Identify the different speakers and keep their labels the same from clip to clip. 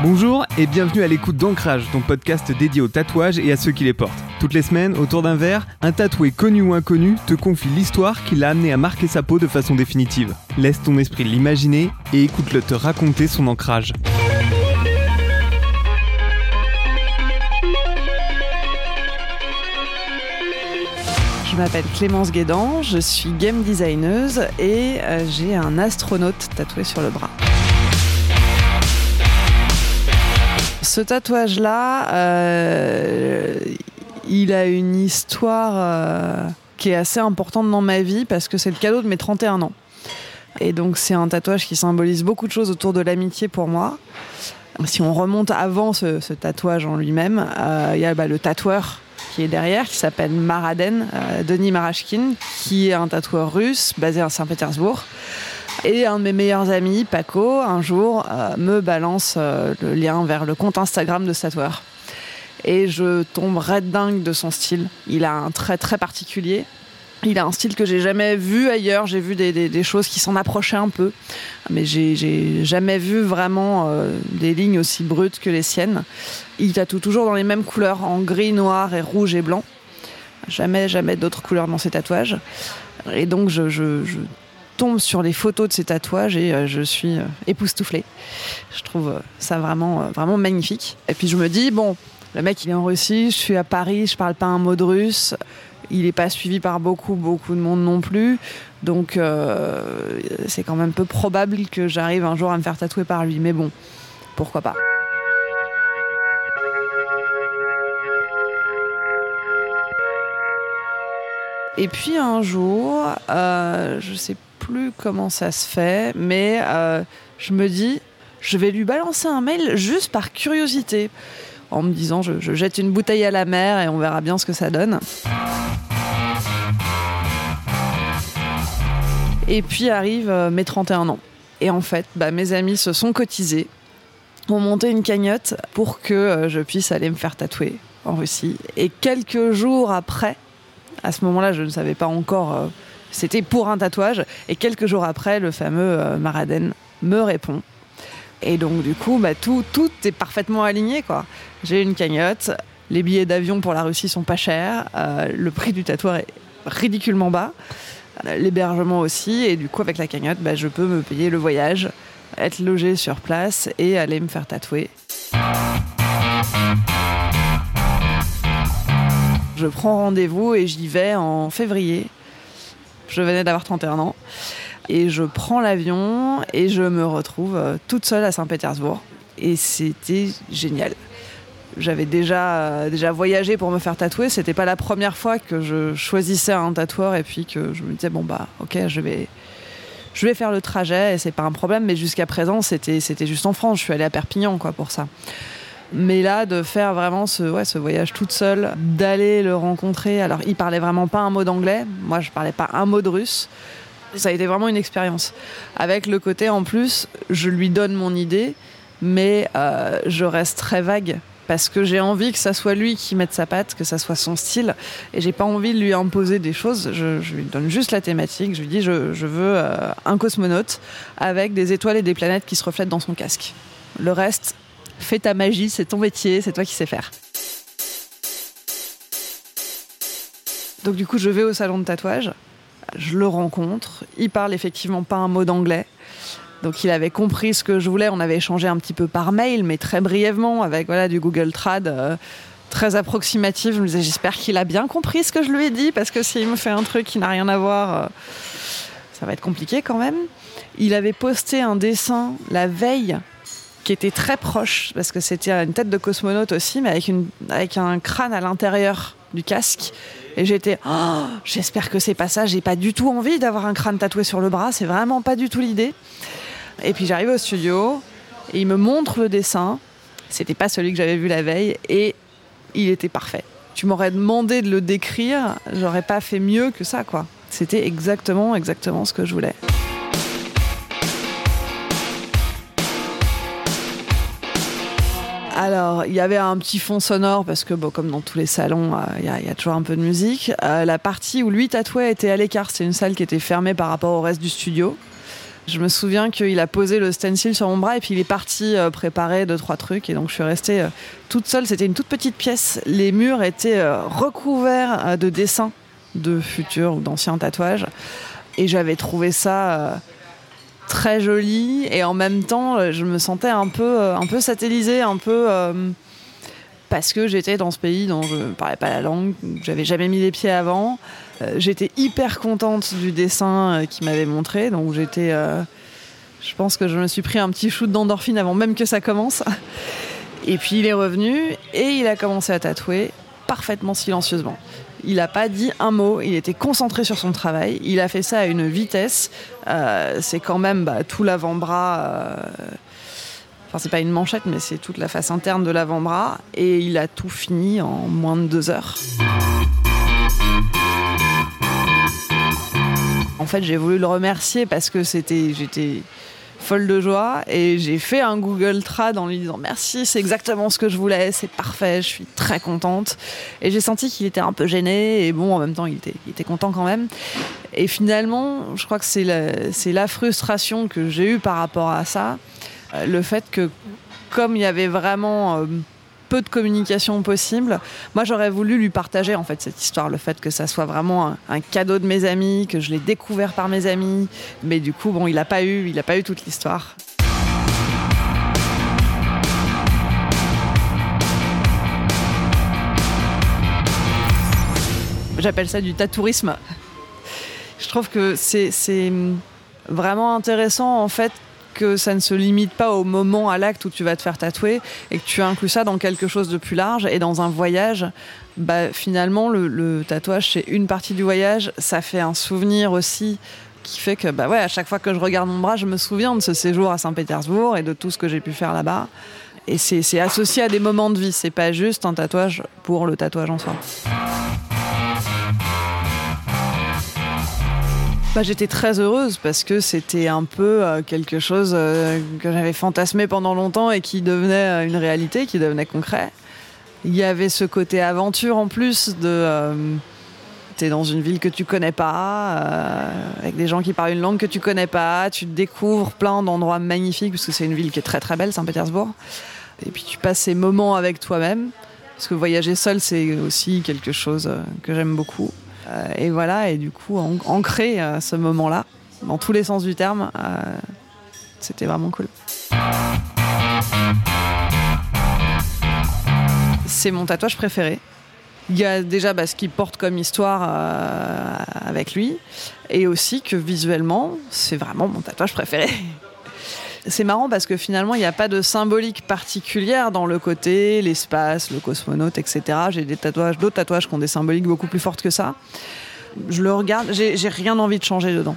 Speaker 1: Bonjour et bienvenue à l'écoute d'Ancrage, ton podcast dédié aux tatouages et à ceux qui les portent. Toutes les semaines, autour d'un verre, un tatoué connu ou inconnu te confie l'histoire qui l'a amené à marquer sa peau de façon définitive. Laisse ton esprit l'imaginer et écoute-le te raconter son ancrage.
Speaker 2: Je m'appelle Clémence Guédan, je suis game designeuse et euh, j'ai un astronaute tatoué sur le bras. Ce tatouage-là, euh, il a une histoire euh, qui est assez importante dans ma vie parce que c'est le cadeau de mes 31 ans. Et donc c'est un tatouage qui symbolise beaucoup de choses autour de l'amitié pour moi. Si on remonte avant ce, tatouage en lui-même, euh, il y a bah, le tatoueur qui est derrière, qui s'appelle Maraden, Denis Marashkin, qui est un tatoueur russe basé à Saint-Pétersbourg. Et un de mes meilleurs amis, Paco, un jour euh, me balance euh, le lien vers le compte Instagram de tatoueur. Et je tombe red dingue de son style. Il a un trait très particulier. Il a un style que j'ai jamais vu ailleurs. J'ai vu des, choses qui s'en approchaient un peu, mais j'ai- jamais vu vraiment euh, des lignes aussi brutes que les siennes. Il tatoue toujours dans les mêmes couleurs, en gris, noir et rouge et blanc. Jamais, jamais d'autres couleurs dans ses tatouages. Et donc je tombe sur les photos de ses tatouages et euh, je suis euh, époustouflée. Je trouve euh, ça vraiment, vraiment magnifique. Et puis je me dis, bon, le mec il est en Russie, je suis à Paris, je parle pas un mot de russe. Il n'est pas suivi par beaucoup, beaucoup de monde non plus. Donc, c'est quand même peu probable que j'arrive un jour à me faire tatouer par lui. Mais bon, pourquoi pas. Et puis un jour, je sais plus comment ça se fait, mais euh, je me dis, je vais lui balancer un mail juste par curiosité, en me disant, je, je jette une bouteille à la mer et on verra bien ce que ça donne. Et puis arrivent euh, mes 31 ans. Et en fait, bah, mes amis se sont cotisés, ont monté une cagnotte pour que euh, je puisse aller me faire tatouer en Russie. Et quelques jours après, à ce moment-là, je ne savais pas encore, c'était pour un tatouage. Et quelques jours après, le fameux euh, Maraden me répond. Et donc, du coup, bah, tout, est parfaitement aligné. quoi. J'ai une cagnotte, les billets d'avion pour la Russie sont pas chers, euh, le prix du tatouage est ridiculement bas, euh, l'hébergement aussi. Et du coup, avec la cagnotte, bah, je peux me payer le voyage, être logé sur place et aller me faire tatouer. Je prends rendez-vous et j'y vais en février. Je venais d'avoir 31 ans. Et je prends l'avion et je me retrouve euh, toute seule à Saint-Pétersbourg. Et c'était génial. J'avais déjà, euh, déjà voyagé pour me faire tatouer. C'était pas la première fois que je choisissais un tatoueur et puis que je me disais, bon bah ok, je vais, je vais faire le trajet et c'est pas un problème. Mais jusqu'à présent, c'était, c'était juste en France. Je suis allée à Perpignan quoi, pour ça. Mais là, de faire vraiment ce, voyage toute seule, d'aller le rencontrer. Alors, il parlait vraiment pas un mot d'anglais. Moi, je parlais pas un mot de russe. Ça a été vraiment une expérience. Avec le côté, en plus, je lui donne mon idée, mais euh, je reste très vague. Parce que j'ai envie que ça soit lui qui mette sa patte, que ça soit son style. Et j'ai pas envie de lui imposer des choses. Je, lui donne juste la thématique. Je lui dis, je, je veux euh, un cosmonaute avec des étoiles et des planètes qui se reflètent dans son casque. Le reste, fais ta magie, c'est ton métier, c'est toi qui sais faire. Donc du coup, je vais au salon de tatouage, je le rencontre, il parle effectivement pas un mot d'anglais. Donc il avait compris ce que je voulais, on avait échangé un petit peu par mail, mais très brièvement, avec voilà, du Google Trad euh, très approximatif. Je me disais, j'espère qu'il a bien compris ce que je lui ai dit, parce que s'il me fait un truc qui n'a rien à voir, euh, ça va être compliqué quand même. Il avait posté un dessin la veille qui était très proche, parce que c'était une tête de cosmonaute aussi, mais avec, une, avec un crâne à l'intérieur du casque. Et j'étais, Oh, j'espère que c'est pas ça, j'ai pas du tout envie d'avoir un crâne tatoué sur le bras, c'est vraiment pas du tout l'idée. Et puis j'arrive au studio, et il me montre le dessin, c'était pas celui que j'avais vu la veille, et il était parfait. Tu m'aurais demandé de le décrire, j'aurais pas fait mieux que ça, quoi. C'était exactement, exactement ce que je voulais. Alors, il y avait un petit fond sonore parce que, bon, comme dans tous les salons, euh, il y, a- toujours un peu de musique. Euh, la partie où lui tatouait était à l'écart. C'est une salle qui était fermée par rapport au reste du studio. Je me souviens qu'il a posé le stencil sur mon bras et puis il est parti euh, préparer deux trois trucs et donc je suis restée toute seule. C'était une toute petite pièce. Les murs étaient recouverts de dessins de futurs ou d'anciens tatouages et j'avais trouvé ça très joli et en même temps je me sentais un peu un peu satellisée, un peu parce que j'étais dans ce pays dont je ne parlais pas la langue, j'avais jamais mis les pieds avant. Euh, j'étais hyper contente du dessin euh, qu'il m'avait montré, donc j'étais. Euh, je pense que je me suis pris un petit shoot d'endorphine avant même que ça commence. Et puis il est revenu et il a commencé à tatouer parfaitement silencieusement. Il n'a pas dit un mot, il était concentré sur son travail. Il a fait ça à une vitesse. c'est quand même bah, tout l'avant-bras. Enfin, c'est pas une manchette, mais c'est toute la face interne de l'avant-bras. Et il a tout fini en moins de deux heures. En fait, j'ai voulu le remercier parce que c'était, j'étais folle de joie et j'ai fait un Google Trad en lui disant merci, c'est exactement ce que je voulais, c'est parfait, je suis très contente. Et j'ai senti qu'il était un peu gêné et bon, en même temps, il était, content quand même. Et finalement, je crois que c'est la, c'est la frustration que j'ai eue par rapport à ça euh, le fait que comme il y avait vraiment euh, peu de communication possible. Moi, j'aurais voulu lui partager en fait cette histoire, le fait que ça soit vraiment un, cadeau de mes amis, que je l'ai découvert par mes amis. Mais du coup, bon, il n'a pas eu, il a pas eu toute l'histoire. J'appelle ça du tatourisme. Je trouve que c'est vraiment intéressant en fait que ça ne se limite pas au moment, à l'acte où tu vas te faire tatouer, et que tu inclus ça dans quelque chose de plus large. Et dans un voyage, bah, finalement, le, tatouage, c'est une partie du voyage. Ça fait un souvenir aussi qui fait que bah ouais, à chaque fois que je regarde mon bras, je me souviens de ce séjour à Saint-Pétersbourg et de tout ce que j'ai pu faire là-bas. Et c'est associé à des moments de vie, c'est pas juste un tatouage pour le tatouage en soi. Bah, j'étais très heureuse parce que c'était un peu euh, quelque chose euh, que j'avais fantasmé pendant longtemps et qui devenait euh, une réalité, qui devenait concret. Il y avait ce côté aventure en plus de t'es dans une ville que tu connais pas, avec des gens qui parlent une langue que tu connais pas, tu découvres plein d'endroits magnifiques parce que c'est une ville qui est très très belle, Saint-Pétersbourg. Et puis tu passes ces moments avec toi-même parce que voyager seul c'est aussi quelque chose que j'aime beaucoup. Euh, et voilà, et du coup, ancrer euh, ce moment-là, dans tous les sens du terme, euh, c'était vraiment cool. C'est mon tatouage préféré. Il y a déjà bah, ce qu'il porte comme histoire avec lui, et aussi que visuellement, c'est vraiment mon tatouage préféré. c'est marrant parce que finalement, il n'y a pas de symbolique particulière dans le côté, l'espace, le cosmonaute, etc. J'ai des tatouages, d'autres tatouages qui ont des symboliques beaucoup plus fortes que ça. Je le regarde, j'ai rien envie de changer dedans.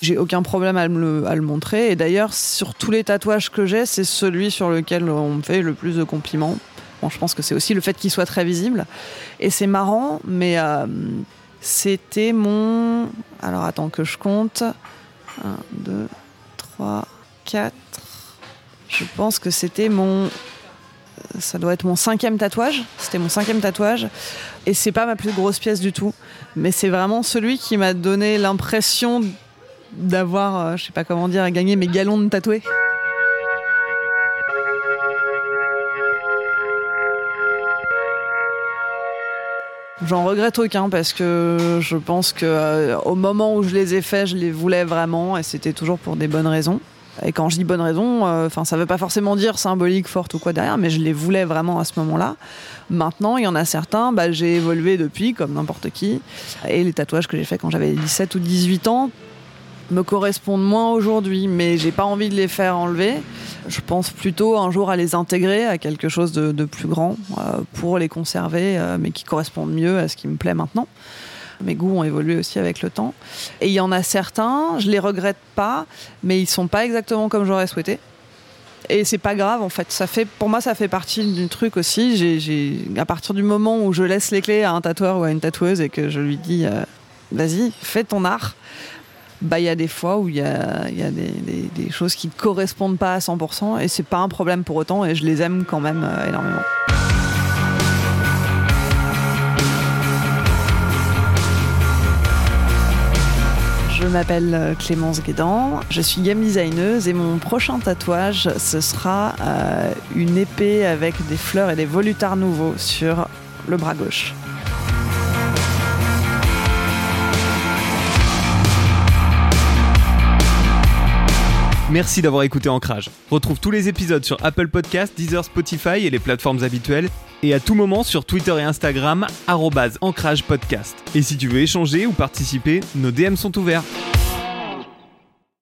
Speaker 2: J'ai aucun problème à le, montrer. Et d'ailleurs, sur tous les tatouages que j'ai, c'est celui sur lequel on me fait le plus de compliments. Bon, je pense que c'est aussi le fait qu'il soit très visible. Et c'est marrant, mais euh, c'était mon. Alors attends que je compte. 1, 2, 3, 4. Je pense que c'était mon. Ça doit être mon cinquième tatouage. C'était mon cinquième tatouage. Et c'est pas ma plus grosse pièce du tout. Mais c'est vraiment celui qui m'a donné l'impression d'avoir, euh, je sais pas comment dire, gagné mes galons de tatouer. J'en regrette aucun parce que je pense que euh, au moment où je les ai faits, je les voulais vraiment et c'était toujours pour des bonnes raisons. Et quand je dis bonnes raisons, euh, enfin ça veut pas forcément dire symbolique, forte ou quoi derrière, mais je les voulais vraiment à ce moment-là. Maintenant, il y en a certains, bah, j'ai évolué depuis comme n'importe qui. Et les tatouages que j'ai faits quand j'avais 17 ou 18 ans, me correspondent moins aujourd'hui, mais j'ai pas envie de les faire enlever. Je pense plutôt un jour à les intégrer à quelque chose de, plus grand euh, pour les conserver, euh, mais qui correspondent mieux à ce qui me plaît maintenant. Mes goûts ont évolué aussi avec le temps. Et il y en a certains, je les regrette pas, mais ils sont pas exactement comme j'aurais souhaité. Et c'est pas grave en fait. Ça fait, pour moi, ça fait partie du truc aussi. À partir du moment où je laisse les clés à un tatoueur ou à une tatoueuse et que je lui dis, euh, vas-y, fais ton art bah il y a des fois où il y a, des, choses qui ne correspondent pas à 100% et c'est pas un problème pour autant et je les aime quand même euh, énormément. Je m'appelle euh, Clémence Guédan, je suis game designeuse et mon prochain tatouage, ce sera euh, une épée avec des fleurs et des volutes art nouveau sur le bras gauche.
Speaker 1: Merci d'avoir écouté Ancrage. Retrouve tous les épisodes sur Apple Podcasts, Deezer, Spotify et les plateformes habituelles. Et à tout moment sur Twitter et Instagram, ancrage podcast. Et si tu veux échanger ou participer, nos DM sont ouverts.